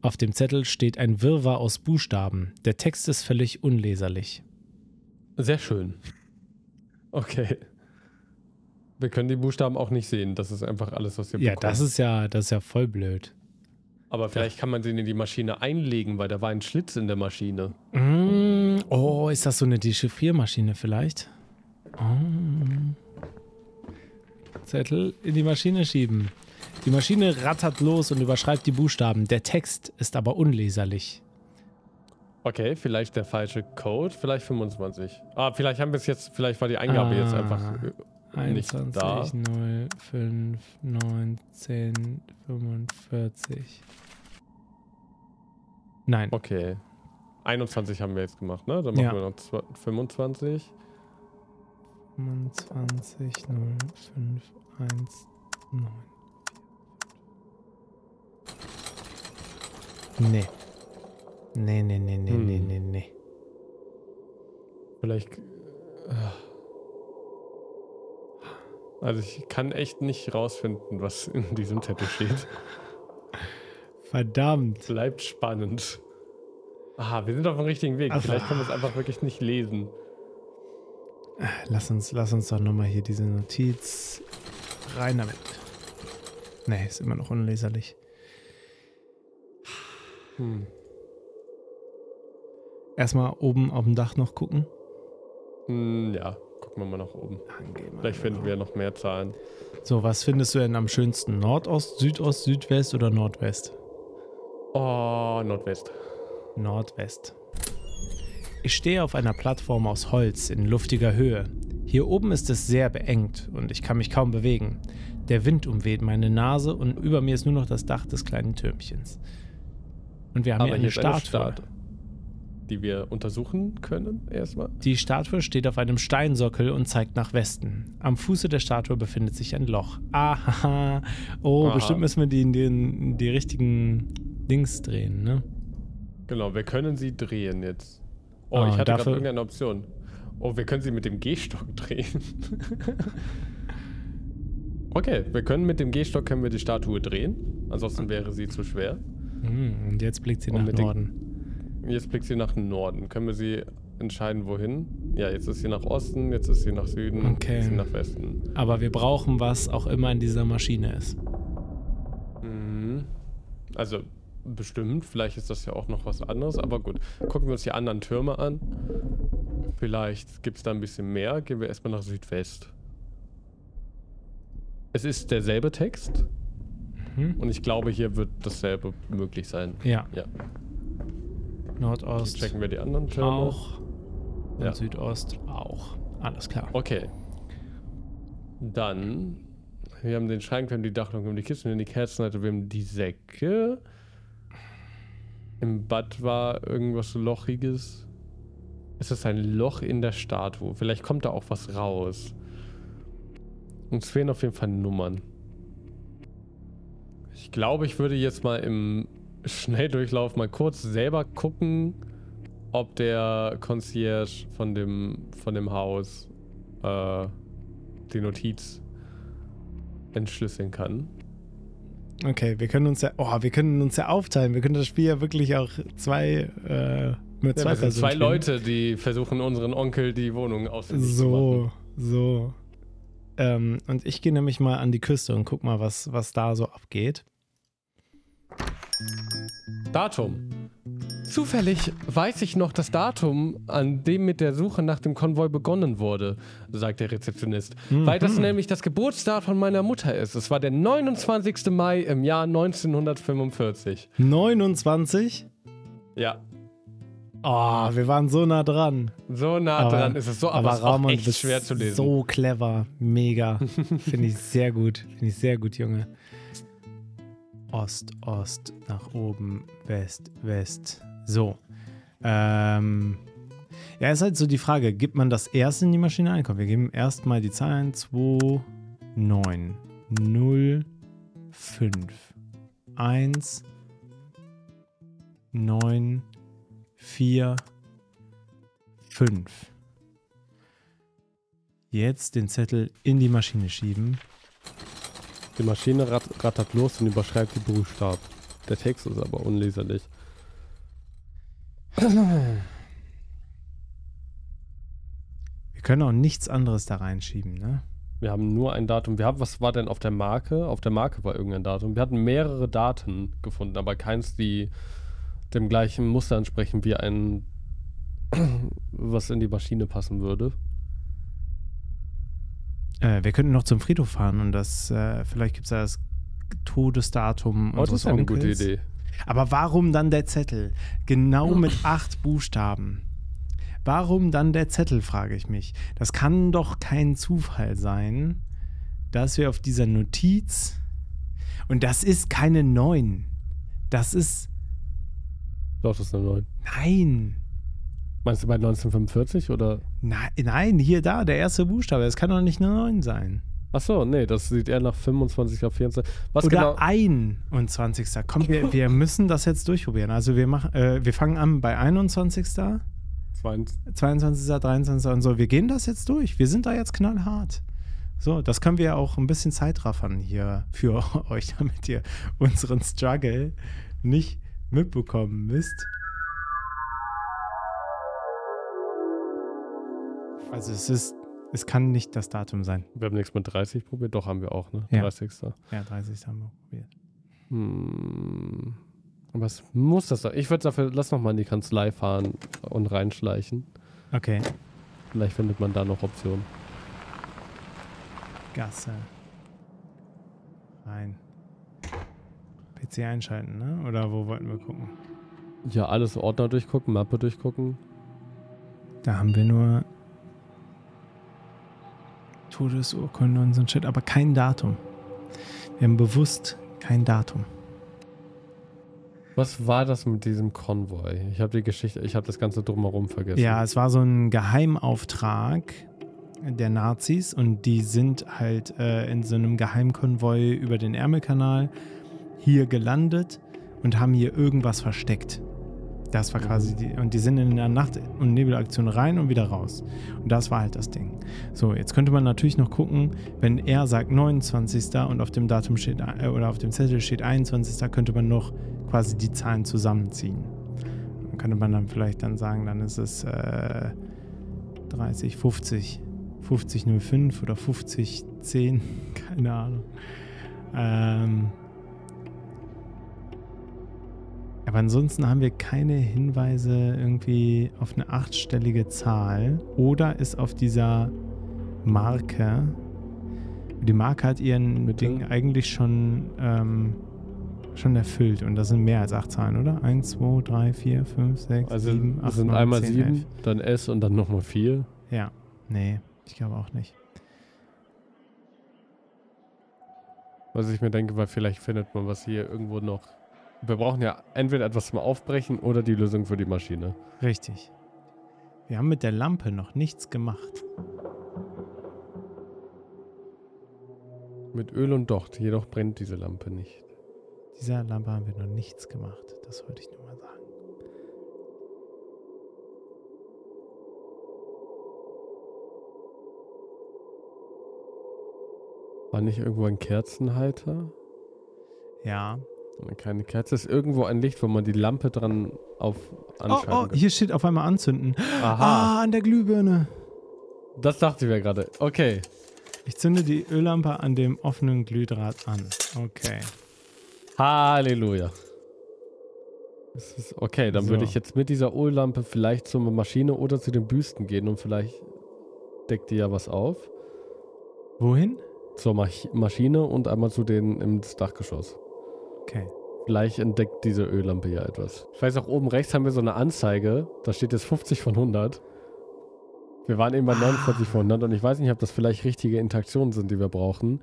Auf dem Zettel steht ein Wirrwarr aus Buchstaben. Der Text ist völlig unleserlich. Sehr schön. Okay. Wir können die Buchstaben auch nicht sehen. Das ist einfach alles, was wir Ja, bekommen. das ist ja, das ist ja voll blöd. Aber vielleicht kann man sie in die Maschine einlegen, weil da war ein Schlitz in der Maschine. Mm, oh, ist das so eine Dechiffriermaschine vielleicht? Oh. Zettel in die Maschine schieben. Die Maschine rattert los und überschreibt die Buchstaben. Der Text ist aber unleserlich. Okay, vielleicht der falsche Code, vielleicht 25. Ah, vielleicht haben wir es jetzt, vielleicht war die Eingabe Ah. jetzt einfach äh, nicht 21, da. 0, 5, 19, 45. Nein. Okay. 21 haben wir jetzt gemacht, ne? Dann machen Ja. wir noch zwei- 25. 25, 0, 5, 1, 9. Nee. Nee, nee, nee, nee, Hm. nee, nee, nee. Vielleicht. äh, Also ich kann echt nicht rausfinden, was in diesem Zettel steht. Verdammt. Bleibt spannend. Aha, wir sind auf dem richtigen Weg. Ach. Vielleicht können wir es einfach wirklich nicht lesen. Lass uns, lass uns doch nochmal hier diese Notiz rein damit. Nee, ist immer noch unleserlich. Hm. Erstmal oben auf dem Dach noch gucken. Hm, ja, gucken wir mal nach oben. Vielleicht finden wir noch mehr Zahlen. So, was findest du denn am schönsten? Nordost, Südost, Südwest oder Nordwest? Oh, Nordwest. Nordwest. Ich stehe auf einer Plattform aus Holz in luftiger Höhe. Hier oben ist es sehr beengt und ich kann mich kaum bewegen. Der Wind umweht meine Nase und über mir ist nur noch das Dach des kleinen Türmchens. Und wir haben hier Aber eine hier eine Statue. Statue, die wir untersuchen können erstmal. Die Statue steht auf einem Steinsockel und zeigt nach Westen. Am Fuße der Statue befindet sich ein Loch. Aha. Oh, Aha. bestimmt müssen wir die in den, die richtigen Dings drehen, ne? Genau, wir können sie drehen jetzt. Oh, Ah, ich hatte gerade irgendeine Option. Oh, wir können sie mit dem Gehstock drehen. okay, wir können mit dem Gehstock können wir die Statue drehen. Ansonsten wäre sie zu schwer. Hm, und jetzt blickt sie Und nach mit den- Norden. Jetzt blickt sie nach Norden. Können wir sie entscheiden, wohin? Ja, jetzt ist sie nach Osten, jetzt ist sie nach Süden, Okay. jetzt ist sie nach Westen. Aber wir brauchen, was auch immer in dieser Maschine ist. Mhm. Also bestimmt, vielleicht ist das ja auch noch was anderes, aber gut. Gucken wir uns die anderen Türme an. Vielleicht gibt es da ein bisschen mehr. Gehen wir erstmal nach Südwest. Es ist derselbe Text Mhm. und ich glaube, hier wird dasselbe möglich sein. Ja, Ja, Nordost checken wir die anderen Türme. auch. Und Ja. Südost auch. Alles klar. Okay. Dann, wir haben den Schrank, wir haben die Dachung, wir haben die Kisten, wir haben die Kerzenleiter, wir haben die Säcke. Im Bad war irgendwas Lochiges. Es ist ein Loch in der Statue. Vielleicht kommt da auch was raus. Uns fehlen auf jeden Fall Nummern. Ich glaube, ich würde jetzt mal im Schnelldurchlauf mal kurz selber gucken, ob der Concierge von dem, von dem Haus äh, die Notiz entschlüsseln kann. Okay, wir können uns ja, oh, wir können uns ja aufteilen. Wir können das Spiel ja wirklich auch zwei, äh, mit Ja, zwei Personen zwei spielen. Leute, die versuchen, unseren Onkel die Wohnung ausfindig zu machen. So, so. Ähm, und ich gehe nämlich mal an die Küste und guck mal, was, was da so abgeht. Datum. Zufällig weiß ich noch das Datum, an dem mit der Suche nach dem Konvoi begonnen wurde, sagt der Rezeptionist. Weil das nämlich das Geburtsdatum von meiner Mutter ist. Es war der 29. Mai im Jahr 1945. 29? Ja, Oh, wir waren so nah dran. so nah Aber- dran ist es so, aber, es ist auch Ramon, echt schwer zu lesen. So clever. Mega. Finde ich sehr gut. Finde ich sehr gut, Junge. Ost, Ost, nach oben, West, West. So. Ähm. Ja, ist halt so die Frage, gibt man das erst in die Maschine ein? Komm, wir geben erstmal die Zahlen 2, 9, 0, 5, 1, 9, 4, 5. Jetzt den Zettel in die Maschine schieben. Die Maschine rat rattert los und überschreibt die Buchstaben. Der Text ist aber unleserlich. Wir können auch nichts anderes da reinschieben, ne? Wir haben nur ein Datum. Wir haben, was war denn auf der Marke? Auf der Marke war irgendein Datum. Wir hatten mehrere Daten gefunden, aber keins, die dem gleichen Muster entsprechen wie ein, was in die Maschine passen würde. Äh, wir könnten noch zum Friedhof fahren und das, äh, vielleicht gibt es da das Todesdatum Oh, das ist eine gute Idee. Aber warum dann der Zettel? Genau mit acht Buchstaben. Warum dann der Zettel, frage ich mich. Das kann doch kein Zufall sein, dass wir auf dieser Notiz, und das ist keine 9, das ist, Doch, das ist eine 9. nein, Meinst du bei 1945 oder? nein, nein, hier da, der erste Buchstabe, das kann doch nicht eine 9 sein. Ach so, nee, das sieht eher nach 25 auf 24. Was Oder genau? 21. Komm, wir, wir müssen das jetzt durchprobieren. Also wir machen, äh, wir fangen an bei 21. 22. 22., 23. und so. Wir gehen das jetzt durch. Wir sind da jetzt knallhart. So, das können wir auch ein bisschen Zeitraffern hier für euch, damit ihr unseren Struggle nicht mitbekommen müsst. Also es ist, es kann nicht das Datum sein. Wir haben nichts mit 30 probiert. Doch, haben wir auch, ne? Ja. 30. Ja, 30. haben wir probiert. Hm. Was muss das sein? Ich würde dafür, lass noch mal in die Kanzlei fahren und reinschleichen. Okay, Vielleicht findet man da noch Optionen. Gasse. Rein. PC einschalten, ne? Oder wo wollten wir gucken? Ja, alles Ordner durchgucken, Mappe durchgucken. Da haben wir nur Todesurkunde und so ein Shit, aber kein Datum. Wir haben bewusst kein Datum. Was war das mit diesem Konvoi? Ich habe die Geschichte, ich habe das Ganze drumherum vergessen. Ja, es war so ein Geheimauftrag der Nazis und die sind halt äh, in so einem Geheimkonvoi über den Ärmelkanal hier gelandet und haben hier irgendwas versteckt. Das war quasi die, und die sind in der Nacht- und Nebelaktion rein und wieder raus. Und das war halt das Ding. So, jetzt könnte man natürlich noch gucken, wenn er sagt 29. und auf dem Datum steht, äh, oder auf dem Zettel steht 21. könnte man noch quasi die Zahlen zusammenziehen. Dann könnte man dann vielleicht dann sagen, dann ist es äh, 30, 50, 50, 05 oder 50, 10, keine Ahnung. Ähm, aber ansonsten haben wir keine Hinweise irgendwie auf eine achtstellige Zahl oder ist auf dieser Marke. Die Marke hat ihren Bitte? Ding eigentlich schon, ähm, schon erfüllt und das sind mehr als acht Zahlen, oder? 1, 2, 3, 4, 5, 6, Also 7, 8, es sind 9, einmal 10, 7, 11. dann S und dann nochmal 4. Ja, nee, ich glaube auch nicht. Was ich mir denke, weil vielleicht findet man was hier irgendwo noch. Wir brauchen ja entweder etwas zum Aufbrechen oder die Lösung für die Maschine. Richtig. Wir haben mit der Lampe noch nichts gemacht. Mit Öl und Docht, jedoch brennt diese Lampe nicht. Dieser Lampe haben wir noch nichts gemacht. Das wollte ich nur mal sagen. War nicht irgendwo ein Kerzenhalter? Ja. Eine kleine Kerze ist irgendwo ein Licht, wo man die Lampe dran auf Oh, anschalten oh, kann. hier steht auf einmal anzünden. Aha, Ah, an der Glühbirne. das dachte ich mir gerade. Okay. Ich zünde die Öllampe an dem offenen Glühdraht an. Okay. Halleluja. Okay, dann würde So. ich jetzt mit dieser Öllampe vielleicht zur Maschine oder zu den Büsten gehen und vielleicht deckt die ja was auf. Wohin? Zur Mach Maschine und einmal zu den ins Dachgeschoss. Okay. Vielleicht entdeckt diese Öllampe ja etwas. Ich weiß auch, oben rechts haben wir so eine Anzeige. Da steht jetzt 50 von 100. Wir waren eben bei 49 von 100 und ich weiß nicht, ob das vielleicht richtige Interaktionen sind, die wir brauchen.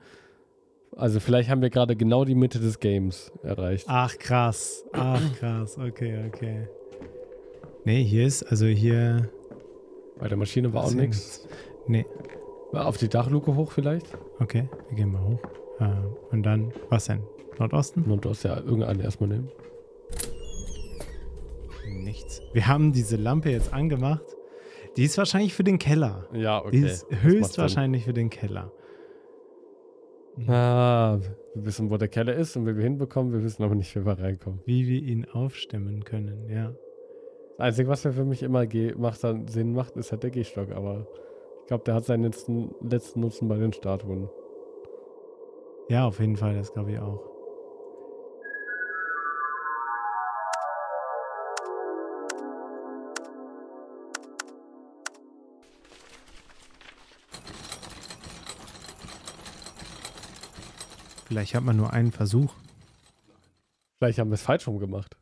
Also vielleicht haben wir gerade genau die Mitte des Games erreicht. Ach, krass. Ach, krass. Okay, okay. Nee, hier ist, also hier. Bei der Maschine war auch nichts. Nee, Auf die Dachluke hoch vielleicht? okay. Wir gehen mal hoch. Äh, und dann, was denn? Nordosten? Hast ja irgendeinen erstmal nehmen. Nichts. Wir haben diese Lampe jetzt angemacht. Die ist wahrscheinlich für den Keller. Ja, okay. Die ist höchstwahrscheinlich für den Keller. Sinn. Ah, wir wissen, wo der Keller ist und wie wir hinbekommen. Wir wissen aber nicht, wie wir reinkommen. Wie wir ihn aufstimmen können, ja. Das Einzige, was für mich immer macht, dann Sinn macht, ist halt der Gehstock. Aber ich glaube, der hat seinen letzten, letzten Nutzen bei den Statuen. Ja, auf jeden Fall, das glaube ich auch. Vielleicht hat man nur einen Versuch. Vielleicht haben wir es falsch rum gemacht.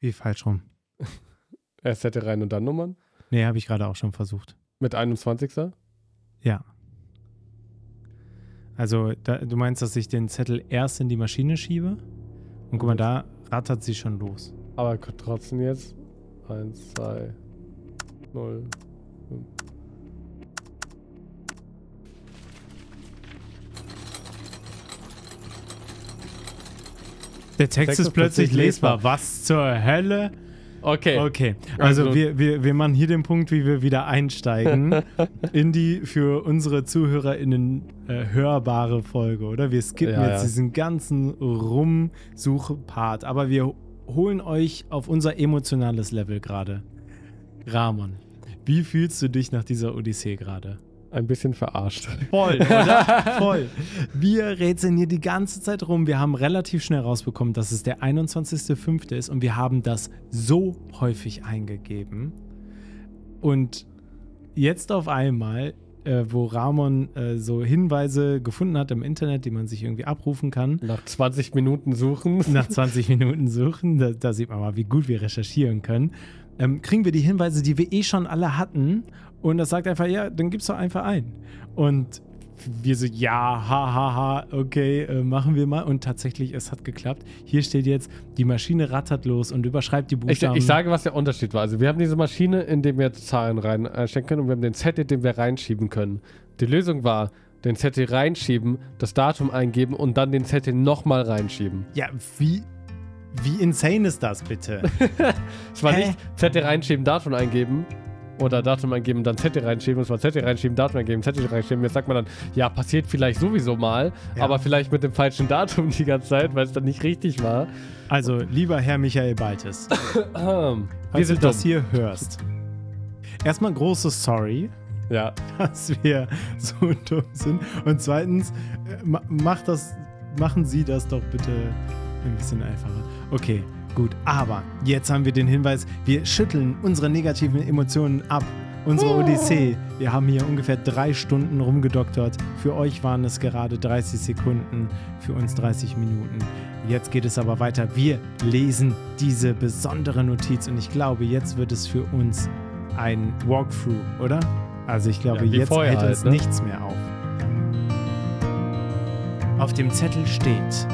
Wie falsch rum? Erst hätte rein und dann Nummern. Nee, habe ich gerade auch schon versucht. Mit 21. Ja. Also, da, du meinst, dass ich den Zettel erst in die Maschine schiebe? Und guck mal, da rattert sie schon los. Aber trotzdem jetzt. 1, 2, 0, 5. Der Text, ist plötzlich lesbar. Was zur Hölle? Okay. Okay, also, Also- wir, wir, wir machen hier den Punkt, wie wir wieder einsteigen in die für unsere ZuhörerInnen äh, hörbare Folge, oder? Wir skippen Ja, jetzt ja. diesen ganzen Rumsuche-Part, aber wir holen euch auf unser emotionales Level gerade. Ramon, wie fühlst du dich nach dieser Odyssee gerade? Ein bisschen verarscht. Voll, oder? Voll. Wir rätseln hier die ganze Zeit rum. Wir haben relativ schnell rausbekommen, dass es der 21.05. ist und wir haben das so häufig eingegeben. Und jetzt auf einmal, äh, wo Ramon äh, so Hinweise gefunden hat im Internet, die man sich irgendwie abrufen kann, Nach 20 Minuten suchen. nach 20 Minuten suchen, da, da sieht man mal, wie gut wir recherchieren können, ähm, kriegen wir die Hinweise, die wir eh schon alle hatten. Und das sagt einfach, ja, dann gib's doch einfach ein. Und wir so, ja, ha, ha, ha, okay, äh, machen wir mal. Und tatsächlich, es hat geklappt. Hier steht jetzt, die Maschine rattert los und überschreibt die Ich, Buchstaben. ich sage, was der Unterschied war. Also wir haben diese Maschine, in der wir Zahlen reinstecken können und wir haben den Zettel, den wir reinschieben können. Die Lösung war, den Zettel reinschieben, das Datum eingeben und dann den Zettel nochmal reinschieben. ja, wie, wie insane ist das bitte? Es war Hä? nicht Zettel reinschieben, Datum eingeben oder Datum eingeben, dann Zettel reinschieben. Es war Zettel reinschieben, Datum eingeben, Zettel reinschieben. Jetzt sagt man dann, ja, passiert vielleicht sowieso mal, Ja. aber vielleicht mit dem falschen Datum die ganze Zeit, weil es dann nicht richtig war. Also, lieber Herr Michael Baltes, wir falls sind du das dumm. hier hörst. Erstmal großes Sorry. Ja, dass wir so dumm sind. Und zweitens, äh, ma macht das, machen Sie das doch bitte ein bisschen einfacher. Okay, gut. Aber jetzt haben wir den Hinweis, wir schütteln unsere negativen Emotionen ab. Unsere Odyssee. Wir haben hier ungefähr drei Stunden rumgedoktert. Für euch waren es gerade 30 Sekunden, für uns 30 Minuten. Jetzt geht es aber weiter. Wir lesen diese besondere Notiz und ich glaube, jetzt wird es für uns ein Walkthrough, oder? Also ich glaube, Ja, jetzt vorher hält halt, uns ne? nichts mehr auf. Auf dem Zettel steht